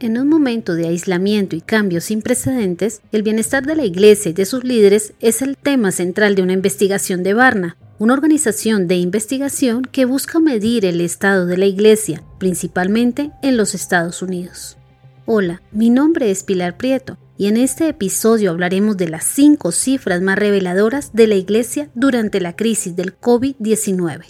En un momento de aislamiento y cambios sin precedentes, el bienestar de la Iglesia y de sus líderes es el tema central de una investigación de Barna, una organización de investigación que busca medir el estado de la Iglesia, principalmente en los Estados Unidos. Hola, mi nombre es Pilar Prieto y en este episodio hablaremos de las cinco cifras más reveladoras de la Iglesia durante la crisis del COVID-19.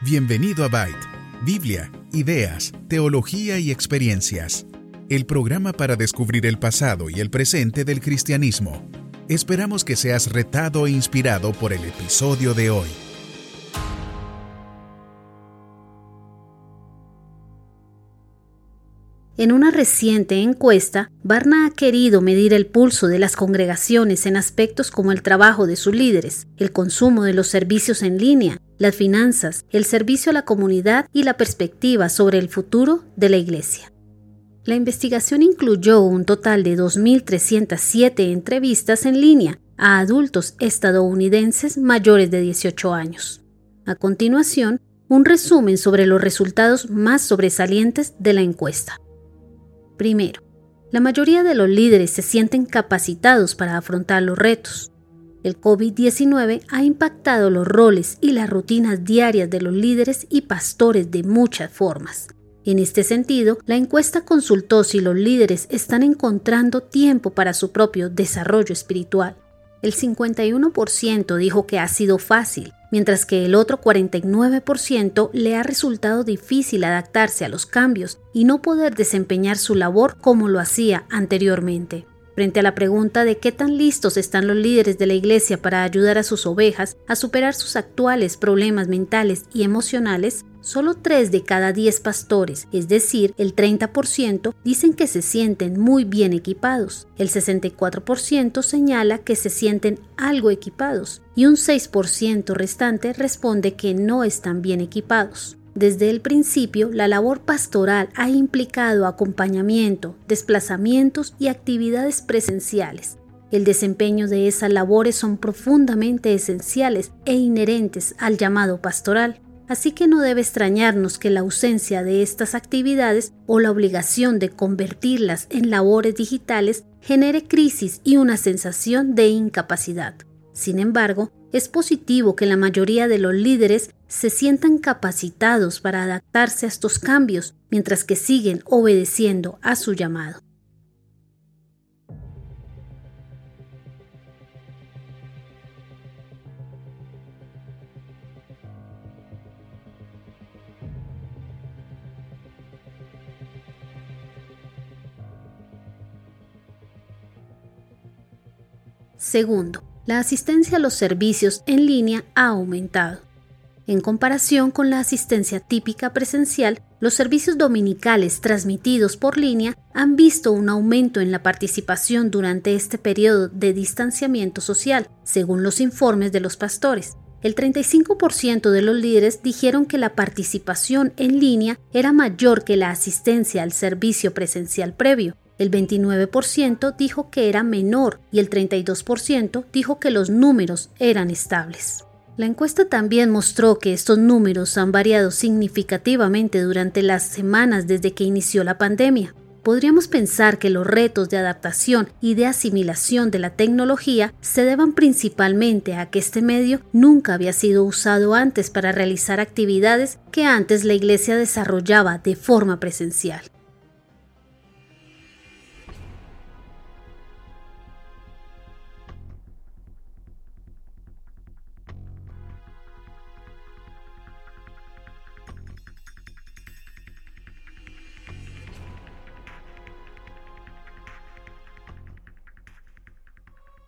Bienvenido a Byte, Biblia, ideas, teología y experiencias. El programa para descubrir el pasado y el presente del cristianismo. Esperamos que seas retado e inspirado por el episodio de hoy. En una reciente encuesta, Barna ha querido medir el pulso de las congregaciones en aspectos como el trabajo de sus líderes, el consumo de los servicios en línea, las finanzas, el servicio a la comunidad y la perspectiva sobre el futuro de la Iglesia. La investigación incluyó un total de 2.307 entrevistas en línea a adultos estadounidenses mayores de 18 años. A continuación, un resumen sobre los resultados más sobresalientes de la encuesta. Primero, la mayoría de los líderes se sienten capacitados para afrontar los retos. El COVID-19 ha impactado los roles y las rutinas diarias de los líderes y pastores de muchas formas. En este sentido, la encuesta consultó si los líderes están encontrando tiempo para su propio desarrollo espiritual. El 51% dijo que ha sido fácil, mientras que el otro 49% le ha resultado difícil adaptarse a los cambios y no poder desempeñar su labor como lo hacía anteriormente. Frente a la pregunta de qué tan listos están los líderes de la Iglesia para ayudar a sus ovejas a superar sus actuales problemas mentales y emocionales, solo 3 de cada 10 pastores, es decir, el 30%, dicen que se sienten muy bien equipados, el 64% señala que se sienten algo equipados y un 6% restante responde que no están bien equipados. Desde el principio, la labor pastoral ha implicado acompañamiento, desplazamientos y actividades presenciales. El desempeño de esas labores son profundamente esenciales e inherentes al llamado pastoral. Así que no debe extrañarnos que la ausencia de estas actividades o la obligación de convertirlas en labores digitales genere crisis y una sensación de incapacidad. Sin embargo, es positivo que la mayoría de los líderes se sientan capacitados para adaptarse a estos cambios mientras que siguen obedeciendo a su llamado. Segundo, la asistencia a los servicios en línea ha aumentado. En comparación con la asistencia típica presencial, los servicios dominicales transmitidos por línea han visto un aumento en la participación durante este periodo de distanciamiento social, según los informes de los pastores. El 35% de los líderes dijeron que la participación en línea era mayor que la asistencia al servicio presencial previo, el 29% dijo que era menor y el 32% dijo que los números eran estables. La encuesta también mostró que estos números han variado significativamente durante las semanas desde que inició la pandemia. Podríamos pensar que los retos de adaptación y de asimilación de la tecnología se deban principalmente a que este medio nunca había sido usado antes para realizar actividades que antes la Iglesia desarrollaba de forma presencial.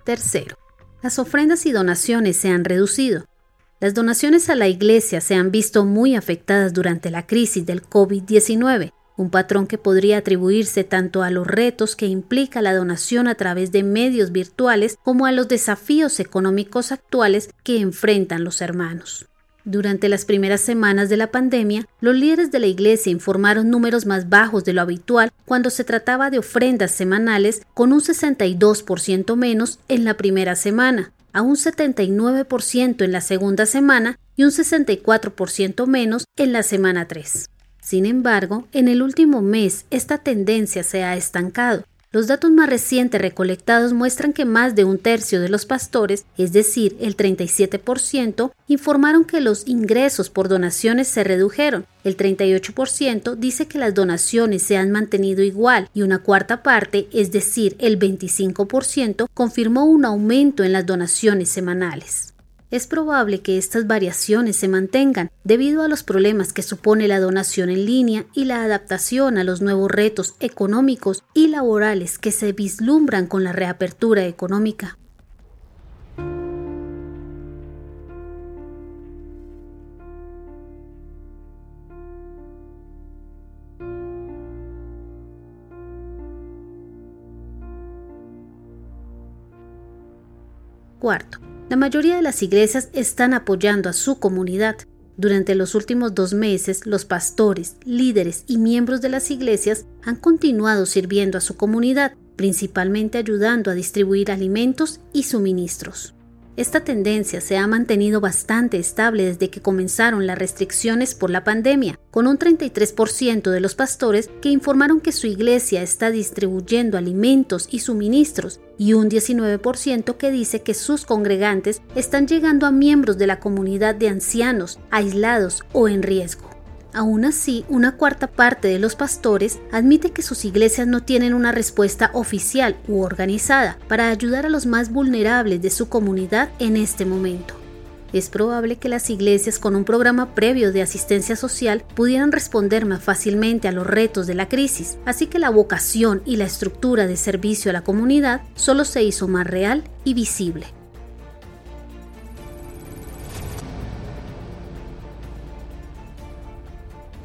Tercero, las ofrendas y donaciones se han reducido. Las donaciones a la Iglesia se han visto muy afectadas durante la crisis del COVID-19, un patrón que podría atribuirse tanto a los retos que implica la donación a través de medios virtuales como a los desafíos económicos actuales que enfrentan los hermanos. Durante las primeras semanas de la pandemia, los líderes de la Iglesia informaron números más bajos de lo habitual cuando se trataba de ofrendas semanales, con un 62% menos en la primera semana, a un 79% en la segunda semana y un 64% menos en la semana 3. Sin embargo, en el último mes esta tendencia se ha estancado los datos más recientes recolectados muestran que más de un tercio de los pastores, es decir, el 37%, informaron que los ingresos por donaciones se redujeron. El 38% dice que las donaciones se han mantenido igual y una cuarta parte, es decir, el 25%, confirmó un aumento en las donaciones semanales. Es probable que estas variaciones se mantengan debido a los problemas que supone la donación en línea y la adaptación a los nuevos retos económicos y laborales que se vislumbran con la reapertura económica. Cuarto, la mayoría de las iglesias están apoyando a su comunidad. Durante los últimos dos meses, los pastores, líderes y miembros de las iglesias han continuado sirviendo a su comunidad, principalmente ayudando a distribuir alimentos y suministros. Esta tendencia se ha mantenido bastante estable desde que comenzaron las restricciones por la pandemia, con un 33% de los pastores que informaron que su iglesia está distribuyendo alimentos y suministros y un 19% que dice que sus congregantes están llegando a miembros de la comunidad de ancianos, aislados o en riesgo. Aún así, una cuarta parte de los pastores admite que sus iglesias no tienen una respuesta oficial u organizada para ayudar a los más vulnerables de su comunidad en este momento. Es probable que las iglesias con un programa previo de asistencia social pudieran responder más fácilmente a los retos de la crisis, así que la vocación y la estructura de servicio a la comunidad solo se hizo más real y visible.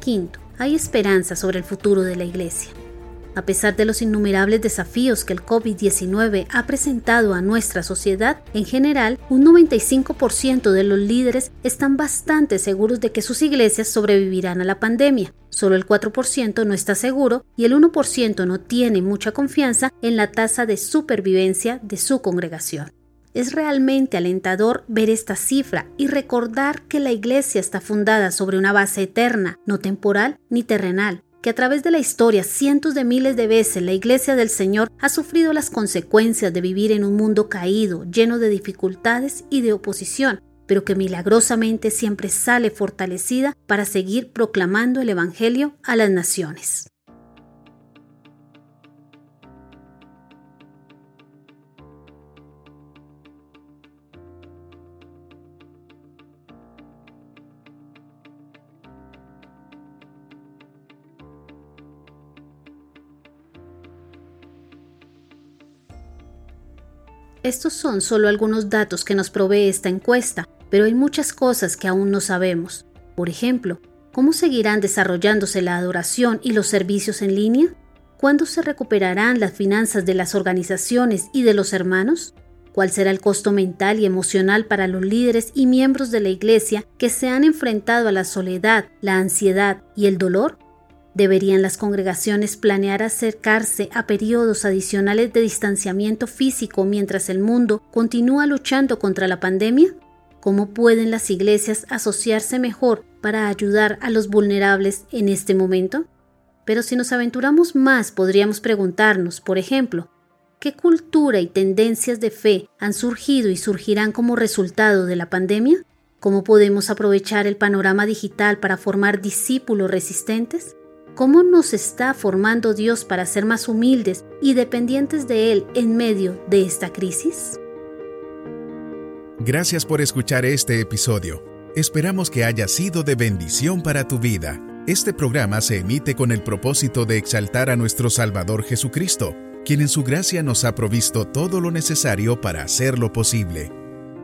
Quinto, hay esperanza sobre el futuro de la Iglesia. A pesar de los innumerables desafíos que el COVID-19 ha presentado a nuestra sociedad, en general, un 95% de los líderes están bastante seguros de que sus iglesias sobrevivirán a la pandemia. Solo el 4% no está seguro y el 1% no tiene mucha confianza en la tasa de supervivencia de su congregación. Es realmente alentador ver esta cifra y recordar que la Iglesia está fundada sobre una base eterna, no temporal ni terrenal, que a través de la historia cientos de miles de veces la Iglesia del Señor ha sufrido las consecuencias de vivir en un mundo caído, lleno de dificultades y de oposición, pero que milagrosamente siempre sale fortalecida para seguir proclamando el Evangelio a las naciones. Estos son solo algunos datos que nos provee esta encuesta, pero hay muchas cosas que aún no sabemos. Por ejemplo, ¿cómo seguirán desarrollándose la adoración y los servicios en línea? ¿Cuándo se recuperarán las finanzas de las organizaciones y de los hermanos? ¿Cuál será el costo mental y emocional para los líderes y miembros de la Iglesia que se han enfrentado a la soledad, la ansiedad y el dolor? ¿Deberían las congregaciones planear acercarse a periodos adicionales de distanciamiento físico mientras el mundo continúa luchando contra la pandemia? ¿Cómo pueden las iglesias asociarse mejor para ayudar a los vulnerables en este momento? Pero si nos aventuramos más, podríamos preguntarnos, por ejemplo, ¿qué cultura y tendencias de fe han surgido y surgirán como resultado de la pandemia? ¿Cómo podemos aprovechar el panorama digital para formar discípulos resistentes? ¿Cómo nos está formando Dios para ser más humildes y dependientes de Él en medio de esta crisis? Gracias por escuchar este episodio. Esperamos que haya sido de bendición para tu vida. Este programa se emite con el propósito de exaltar a nuestro Salvador Jesucristo, quien en su gracia nos ha provisto todo lo necesario para hacerlo posible.